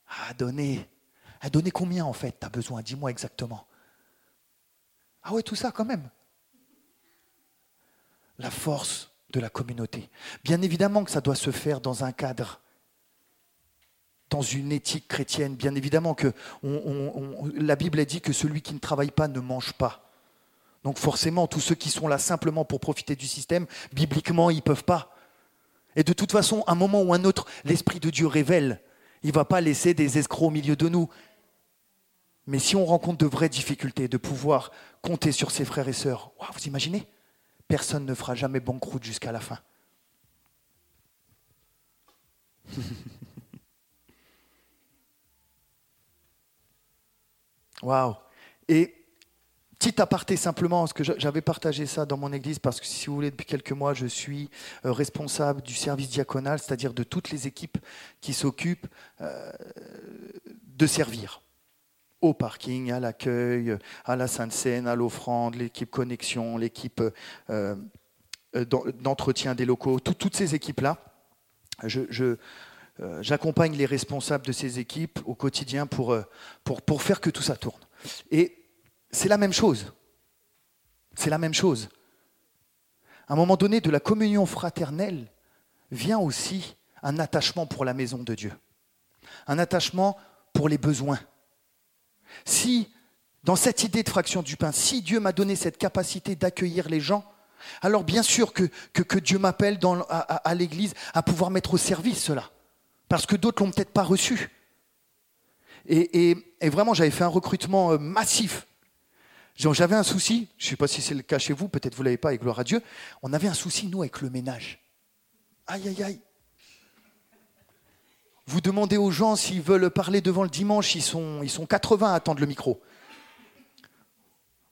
[SPEAKER 2] Ah, donner. À donner combien en fait tu as besoin? Dis-moi exactement. Ah ouais, tout ça quand même. La force de la communauté. Bien évidemment que ça doit se faire dans un cadre dans une éthique chrétienne. Bien évidemment que la Bible a dit que celui qui ne travaille pas ne mange pas. Donc forcément, tous ceux qui sont là simplement pour profiter du système, bibliquement, ils ne peuvent pas. Et de toute façon, un moment ou un autre, l'Esprit de Dieu révèle. Il ne va pas laisser des escrocs au milieu de nous. Mais si on rencontre de vraies difficultés, de pouvoir compter sur ses frères et sœurs, vous imaginez? Personne ne fera jamais banqueroute jusqu'à la fin. Waouh Et petit aparté simplement, parce que j'avais partagé ça dans mon église, parce que si vous voulez, depuis quelques mois, je suis euh, responsable du service diaconal, c'est-à-dire de toutes les équipes qui s'occupent euh, de servir au parking, à l'accueil, à la Sainte-Seine, à l'offrande, l'équipe connexion, l'équipe euh, d'entretien des locaux, toutes ces équipes-là. je, j'accompagne les responsables de ces équipes au quotidien pour, euh, pour, pour faire que tout ça tourne. Et c'est la même chose. C'est la même chose. À un moment donné, de la communion fraternelle vient aussi un attachement pour la maison de Dieu, un attachement pour les besoins. Si, dans cette idée de fraction du pain, si Dieu m'a donné cette capacité d'accueillir les gens, alors bien sûr que, que, Dieu m'appelle à l'Église à pouvoir mettre au service cela parce que d'autres l'ont peut-être pas reçu. Et, vraiment, j'avais fait un recrutement euh, massif. J'avais un souci, je ne sais pas si c'est le cas chez vous, peut-être vous ne l'avez pas, et gloire à Dieu. On avait un souci, nous, avec le ménage. Aïe, aïe, aïe. Vous demandez aux gens s'ils veulent parler devant le dimanche, ils sont, ils sont 80 à attendre le micro.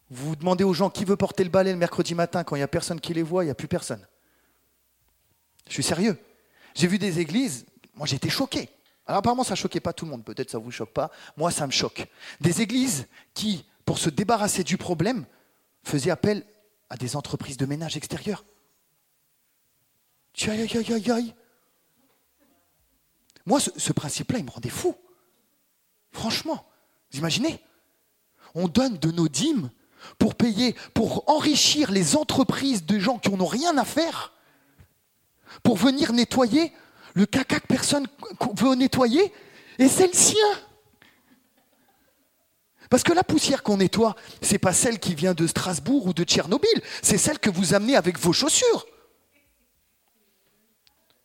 [SPEAKER 2] Vous demandez aux gens qui veut porter le balai le mercredi matin, quand il n'y a personne qui les voit, il n'y a plus personne. Je suis sérieux. J'ai vu des églises, moi, j'étais choqué. Alors apparemment, ça ne choquait pas tout le monde. Peut-être ça ne vous choque pas. Moi, ça me choque. Des églises qui, pour se débarrasser du problème, faisaient appel à des entreprises de ménage extérieures. Aïe, aïe, aïe, aïe. Moi, ce, principe-là, il me rendait fou. Franchement, vous imaginez? On donne de nos dîmes pour payer, pour enrichir les entreprises de gens qui n'ont rien à faire, pour venir nettoyer le caca que personne veut nettoyer, et c'est le sien. Parce que la poussière qu'on nettoie, c'est pas celle qui vient de Strasbourg ou de Tchernobyl, c'est celle que vous amenez avec vos chaussures.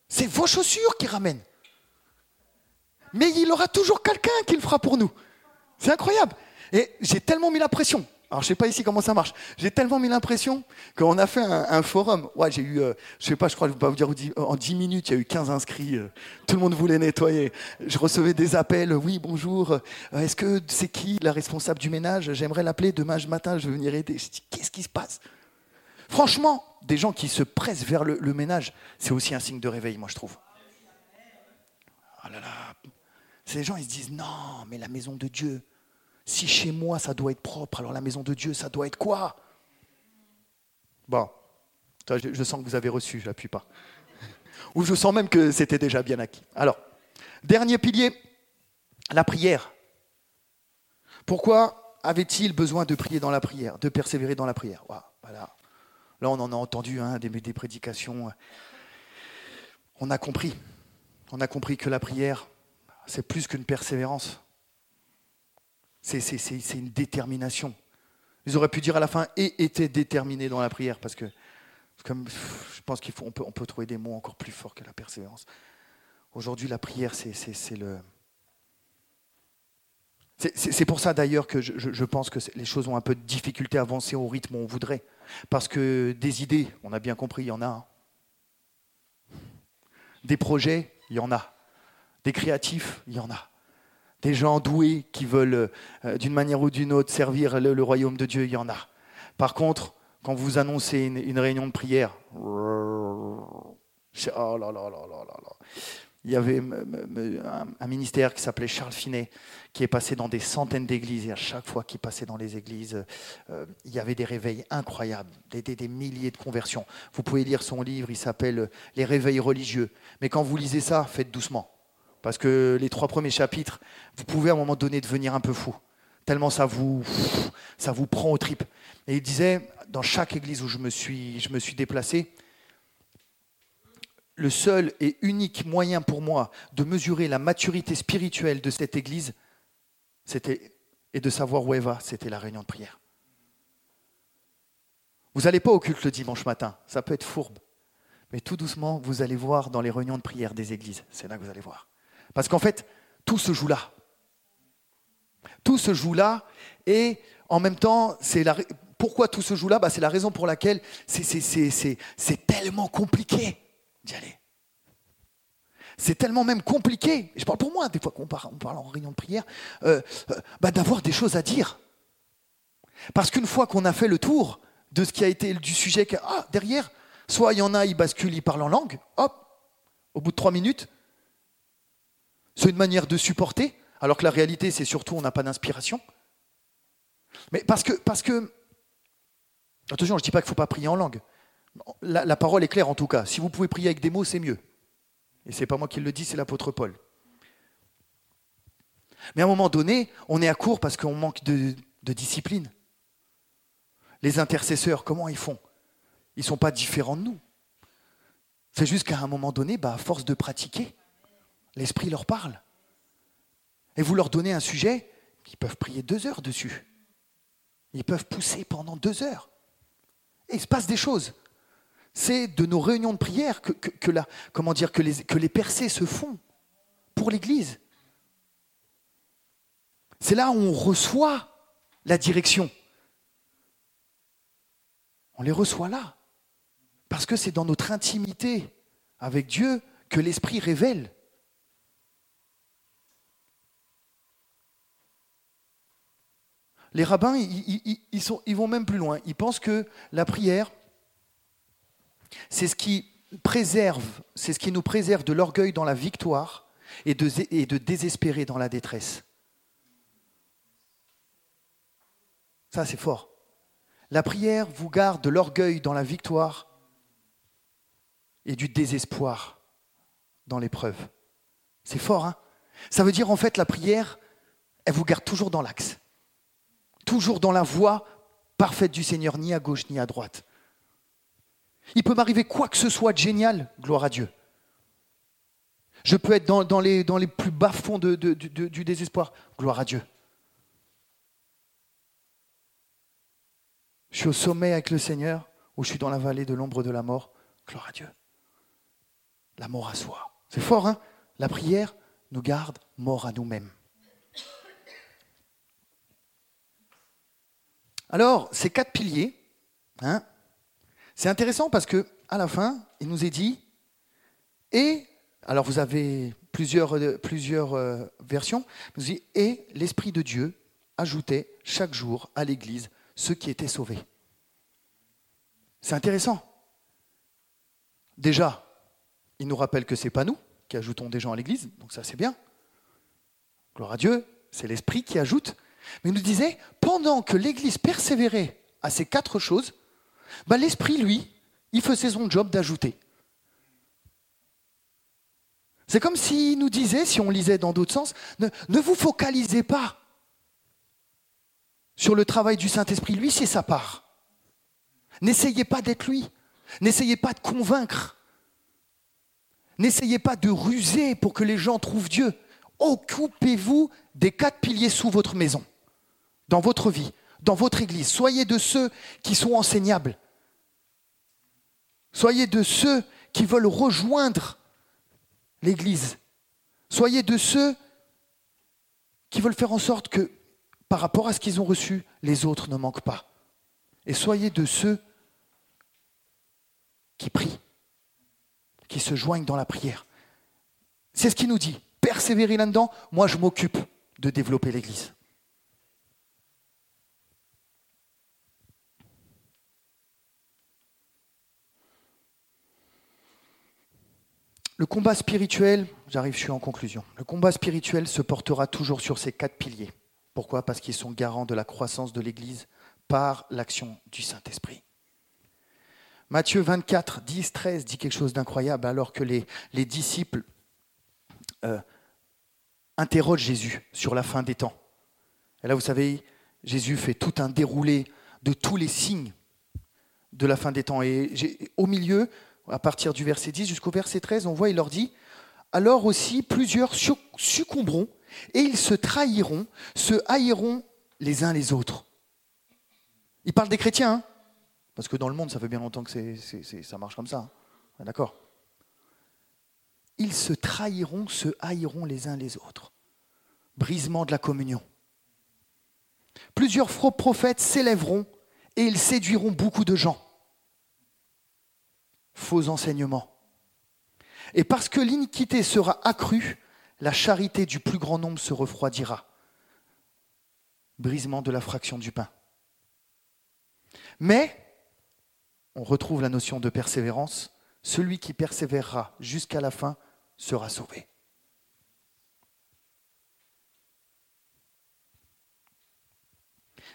[SPEAKER 2] C'est vos chaussures qui ramènent. Mais il aura toujours quelqu'un qui le fera pour nous. C'est incroyable. Et j'ai tellement mis la pression. Alors, je sais pas ici comment ça marche. J'ai tellement mis l'impression qu'on a fait un, forum. Ouais, j'ai eu, euh, je sais pas, je crois, je vais pas vous dire, en 10 minutes, il y a eu 15 inscrits. Euh, tout le monde voulait nettoyer. Je recevais des appels. Oui, bonjour. Euh, est-ce que c'est qui la responsable du ménage? J'aimerais l'appeler demain matin. Je vais venir aider. Je dis, qu'est-ce qui se passe? Franchement, des gens qui se pressent vers le, ménage, c'est aussi un signe de réveil, moi, je trouve. Oh là là. Ces gens, ils se disent, non, mais la maison de Dieu, si chez moi ça doit être propre, alors la maison de Dieu, ça doit être quoi? Bon, je, sens que vous avez reçu, je n'appuie pas. Ou je sens même que c'était déjà bien acquis. Alors, dernier pilier, la prière. Pourquoi avait-il besoin de prier dans la prière, de persévérer dans la prière? Voilà. Là, on en a entendu hein, des, des prédications. On a compris. On a compris que la prière, c'est plus qu'une persévérance. C'est une détermination. Ils auraient pu dire à la fin et étaient déterminés dans la prière, parce que comme, je pense qu'on peut, on peut trouver des mots encore plus forts que la persévérance. Aujourd'hui, la prière, c'est le. C'est pour ça d'ailleurs que je, pense que les choses ont un peu de difficulté à avancer au rythme où on voudrait. Parce que des idées, on a bien compris, il y en a. Hein. Des projets, il y en a. Des créatifs, il y en a des gens doués qui veulent, euh, d'une manière ou d'une autre, servir le, royaume de Dieu, il y en a. Par contre, quand vous annoncez une, réunion de prière, oh il y avait un, ministère qui s'appelait Charles Finet, qui est passé dans des centaines d'églises, et à chaque fois qu'il passait dans les églises, euh, il y avait des réveils incroyables, des, milliers de conversions. Vous pouvez lire son livre, il s'appelle Les réveils religieux. Mais quand vous lisez ça, faites doucement. Parce que les trois premiers chapitres, vous pouvez à un moment donné devenir un peu fou. Tellement ça vous, ça vous prend aux tripes. Et il disait, dans chaque église où je me suis, je me suis déplacé, le seul et unique moyen pour moi de mesurer la maturité spirituelle de cette église, c'était et de savoir où elle va, c'était la réunion de prière. Vous n'allez pas au culte le dimanche matin, ça peut être fourbe. Mais tout doucement, vous allez voir dans les réunions de prière des églises. C'est là que vous allez voir. Parce qu'en fait, tout se joue là. Tout se joue là et en même temps, c'est la... pourquoi tout se joue là? Bah, C'est la raison pour laquelle c'est tellement compliqué d'y aller. C'est tellement même compliqué, je parle pour moi, des fois qu'on parle, on parle en réunion de prière, euh, euh, bah, d'avoir des choses à dire. Parce qu'une fois qu'on a fait le tour de ce qui a été du sujet, ah, derrière, soit il y en a, ils basculent, ils parlent en langue, hop, au bout de trois minutes, c'est une manière de supporter, alors que la réalité, c'est surtout on n'a pas d'inspiration. Mais parce que, parce que, attention, je ne dis pas qu'il ne faut pas prier en langue. La, parole est claire en tout cas. Si vous pouvez prier avec des mots, c'est mieux. Et ce n'est pas moi qui le dis, c'est l'apôtre Paul. Mais à un moment donné, on est à court parce qu'on manque de, discipline. Les intercesseurs, comment ils font? Ils ne sont pas différents de nous. C'est juste qu'à un moment donné, bah, à force de pratiquer, L'Esprit leur parle. Et vous leur donnez un sujet, ils peuvent prier deux heures dessus. Ils peuvent pousser pendant deux heures. Et il se passe des choses. C'est de nos réunions de prière que, comment dire, que, les, que les percées se font pour l'Église. C'est là où on reçoit la direction. On les reçoit là. Parce que c'est dans notre intimité avec Dieu que l'Esprit révèle. Les rabbins, ils, vont même plus loin. Ils pensent que la prière, c'est ce qui préserve, c'est ce qui nous préserve de l'orgueil dans la victoire et de désespérer dans la détresse. Ça, c'est fort. La prière vous garde de l'orgueil dans la victoire et du désespoir dans l'épreuve. C'est fort, hein? Ça veut dire en fait la prière, elle vous garde toujours dans l'axe toujours dans la voie parfaite du Seigneur, ni à gauche ni à droite. Il peut m'arriver quoi que ce soit de génial, gloire à Dieu. Je peux être dans, les, plus bas fonds du désespoir, gloire à Dieu. Je suis au sommet avec le Seigneur ou je suis dans la vallée de l'ombre de la mort, gloire à Dieu. La mort à soi. C'est fort, hein? La prière nous garde mort à nous-mêmes. Alors, ces quatre piliers, hein, c'est intéressant parce que à la fin, il nous est dit et alors vous avez plusieurs, euh, euh, versions, il nous dit et l'esprit de Dieu ajoutait chaque jour à l'Église ceux qui étaient sauvés. C'est intéressant. Déjà, il nous rappelle que ce n'est pas nous qui ajoutons des gens à l'Église, donc ça c'est bien. Gloire à Dieu, c'est l'Esprit qui ajoute. Mais il nous disait, pendant que l'Église persévérait à ces quatre choses, bah, l'Esprit, lui, il faisait son job d'ajouter. C'est comme s'il nous disait, si on lisait dans d'autres sens, ne, ne, vous focalisez pas sur le travail du Saint-Esprit. Lui, c'est sa part. N'essayez pas d'être lui. N'essayez pas de convaincre. N'essayez pas de ruser pour que les gens trouvent Dieu. Occupez-vous des quatre piliers sous votre maison, dans votre vie, dans votre église. Soyez de ceux qui sont enseignables. Soyez de ceux qui veulent rejoindre l'église. Soyez de ceux qui veulent faire en sorte que, par rapport à ce qu'ils ont reçu, les autres ne manquent pas. Et soyez de ceux qui prient, qui se joignent dans la prière. C'est ce qu'il nous dit. Persévérez là-dedans, moi je m'occupe de développer l'Église. Le combat spirituel, j'arrive, je suis en conclusion. Le combat spirituel se portera toujours sur ces quatre piliers. Pourquoi? Parce qu'ils sont garants de la croissance de l'Église par l'action du Saint-Esprit. Matthieu 24, 10, 13 dit quelque chose d'incroyable alors que les, les disciples euh, interrogent Jésus sur la fin des temps. Et là, vous savez, Jésus fait tout un déroulé de tous les signes de la fin des temps. Et au milieu, à partir du verset 10 jusqu'au verset 13, on voit, il leur dit, alors aussi plusieurs succomberont et ils se trahiront, se haïront les uns les autres. Il parle des chrétiens, hein parce que dans le monde, ça fait bien longtemps que ça marche comme ça. Hein. D'accord Ils se trahiront, se haïront les uns les autres. Brisement de la communion. Plusieurs faux prophètes s'élèveront et ils séduiront beaucoup de gens. Faux enseignements. Et parce que l'iniquité sera accrue, la charité du plus grand nombre se refroidira. Brisement de la fraction du pain. Mais on retrouve la notion de persévérance. Celui qui persévérera jusqu'à la fin sera sauvé.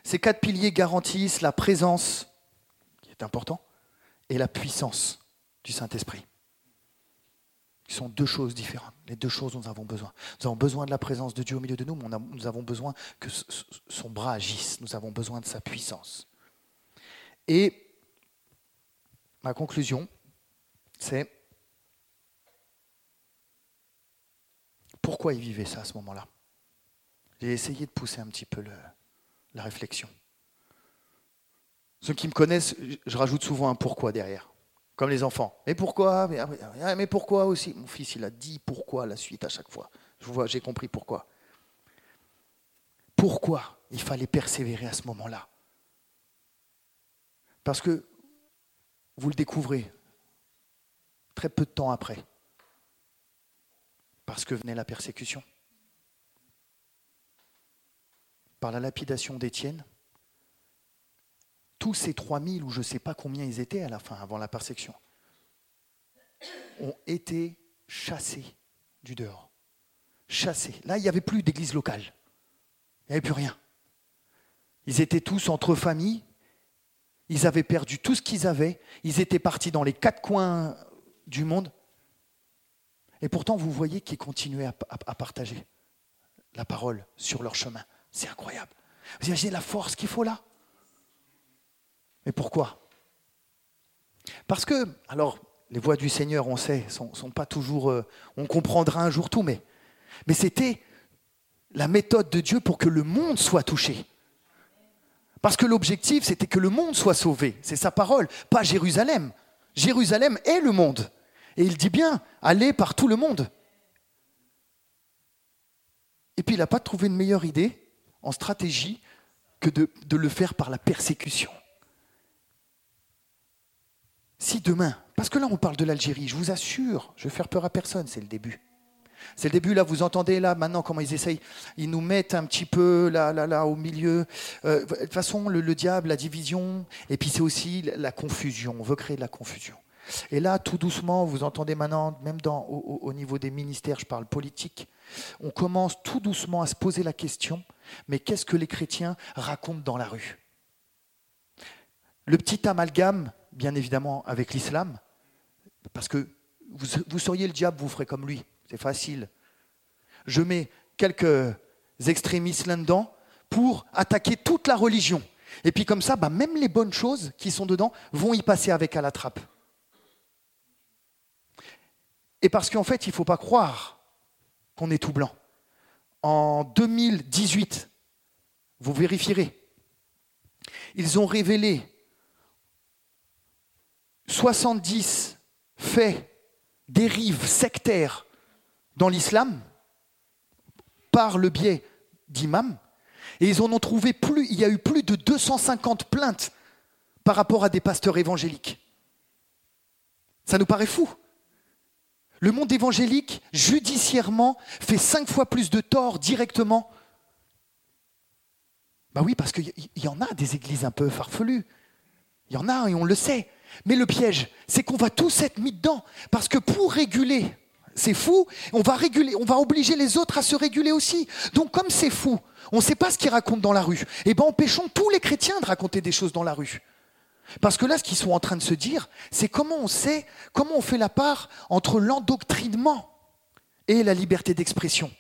[SPEAKER 2] Ces quatre piliers garantissent la présence, qui est important, et la puissance du Saint-Esprit. Ce sont deux choses différentes, les deux choses dont nous avons besoin. Nous avons besoin de la présence de Dieu au milieu de nous, mais nous avons besoin que son bras agisse, nous avons besoin de sa puissance. Et ma conclusion, c'est pourquoi il vivait ça à ce moment-là? J'ai essayé de pousser un petit peu la réflexion. Ceux qui me connaissent, je rajoute souvent un pourquoi derrière, comme les enfants. Mais pourquoi? Mais, ah mais pourquoi aussi? Mon fils, il a dit pourquoi la suite à chaque fois. Je vois, j'ai compris pourquoi. Pourquoi il fallait persévérer à ce moment-là? Parce que vous le découvrez très peu de temps après, parce que venait la persécution. Par la lapidation d'Étienne, tous ces 3000, ou je ne sais pas combien ils étaient à la fin, avant la persécution, ont été chassés du dehors. Chassés. Là, il n'y avait plus d'église locale. Il n'y avait plus rien. Ils étaient tous entre familles, ils avaient perdu tout ce qu'ils avaient. Ils étaient partis dans les quatre coins du monde. Et pourtant, vous voyez qu'ils continuaient à, partager la parole sur leur chemin. C'est incroyable. Vous imaginez la force qu'il faut là? Mais pourquoi? Parce que, alors, les voies du Seigneur, on sait, sont, sont pas toujours. Euh, on comprendra un jour tout, mais, mais c'était la méthode de Dieu pour que le monde soit touché. Parce que l'objectif, c'était que le monde soit sauvé. C'est sa parole, pas Jérusalem. Jérusalem est le monde. Et il dit bien, allez par tout le monde. Et puis il n'a pas trouvé une meilleure idée en stratégie que de le faire par la persécution. Si demain, parce que là on parle de l'Algérie, je vous assure, je vais faire peur à personne, c'est le début. C'est le début, là, vous entendez là, maintenant, comment ils essayent. Ils nous mettent un petit peu là, là, là, au milieu. Euh, de toute façon, le, diable, la division, et puis c'est aussi la confusion. On veut créer de la confusion. Et là, tout doucement, vous entendez maintenant, même au niveau des ministères, je parle politique, on commence tout doucement à se poser la question, mais qu'est-ce que les chrétiens racontent dans la rue? Le petit amalgame, bien évidemment, avec l'islam, parce que vous, vous seriez le diable, vous ferez comme lui. C'est facile. Je mets quelques extrémistes là-dedans pour attaquer toute la religion. Et puis comme ça, bah, même les bonnes choses qui sont dedans vont y passer avec à la trappe. Et parce qu'en fait, il ne faut pas croire qu'on est tout blanc. En 2018, vous vérifierez, ils ont révélé 70 faits, dérives sectaires dans l'islam par le biais d'imams. Et ils en ont trouvé plus, il y a eu plus de 250 plaintes par rapport à des pasteurs évangéliques. Ça nous paraît fou. Le monde évangélique, judiciairement, fait cinq fois plus de tort directement. Bah oui, parce qu'il y en a des églises un peu farfelues. Il y en a et on le sait. Mais le piège, c'est qu'on va tous être mis dedans. Parce que pour réguler c'est fou, on va réguler, on va obliger les autres à se réguler aussi. Donc comme c'est fou, on ne sait pas ce qu'ils racontent dans la rue. Eh bien empêchons tous les chrétiens de raconter des choses dans la rue. Parce que là, ce qu'ils sont en train de se dire, c'est comment on sait, comment on fait la part entre l'endoctrinement et la liberté d'expression.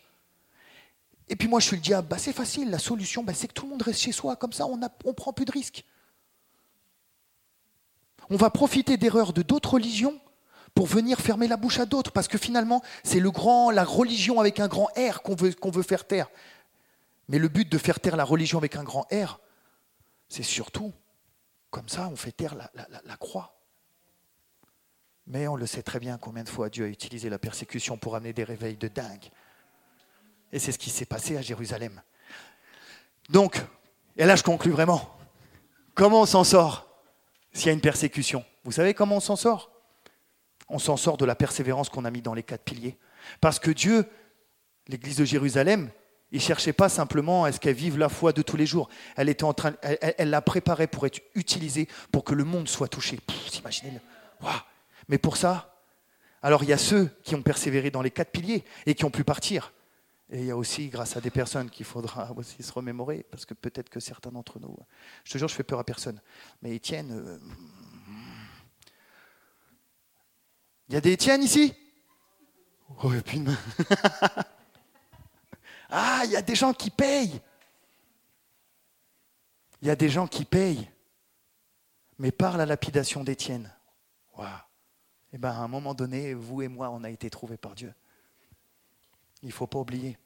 [SPEAKER 2] Et puis moi, je suis le diable, bah, c'est facile, la solution, bah, c'est que tout le monde reste chez soi, comme ça on ne prend plus de risques. On va profiter d'erreurs de d'autres religions pour venir fermer la bouche à d'autres, parce que finalement, c'est le grand, la religion avec un grand R qu'on veut, faire taire. Mais le but de faire taire la religion avec un grand R, c'est surtout, comme ça, on fait taire la, la croix. Mais on le sait très bien combien de fois Dieu a utilisé la persécution pour amener des réveils de dingue. Et c'est ce qui s'est passé à Jérusalem. Donc, et là je conclus vraiment. Comment on s'en sort? S'il y a une persécution Vous savez comment on s'en sort? On s'en sort de la persévérance qu'on a mis dans les quatre piliers. Parce que Dieu, l'Église de Jérusalem, il ne cherchait pas simplement à ce qu'elle vive la foi de tous les jours. Elle était en train, elle, la préparait pour être utilisée pour que le monde soit touché. imaginez-le. Mais pour ça, alors il y a ceux qui ont persévéré dans les quatre piliers et qui ont pu partir. Et il y a aussi, grâce à des personnes qu'il faudra aussi se remémorer, parce que peut-être que certains d'entre nous, je te jure, je fais peur à personne, mais Étienne, euh, Il y a des Étienne ici? Oh, main. ah, il y a des gens qui payent. Il y a des gens qui payent, mais par la lapidation d'Étienne. Wow. Eh bien, à un moment donné, vous et moi, on a été trouvés par Dieu. Il ne faut pas oublier.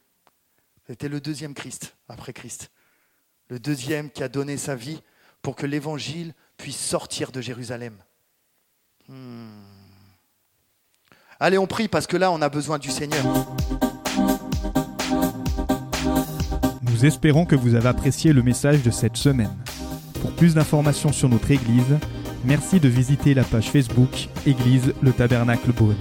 [SPEAKER 2] C'était le deuxième Christ, après Christ. Le deuxième qui a donné sa vie pour que l'évangile puisse sortir de Jérusalem. Hmm. Allez, on prie parce que là, on a besoin du Seigneur.
[SPEAKER 1] Nous espérons que vous avez apprécié le message de cette semaine. Pour plus d'informations sur notre Église, merci de visiter la page Facebook Église le Tabernacle Beaune.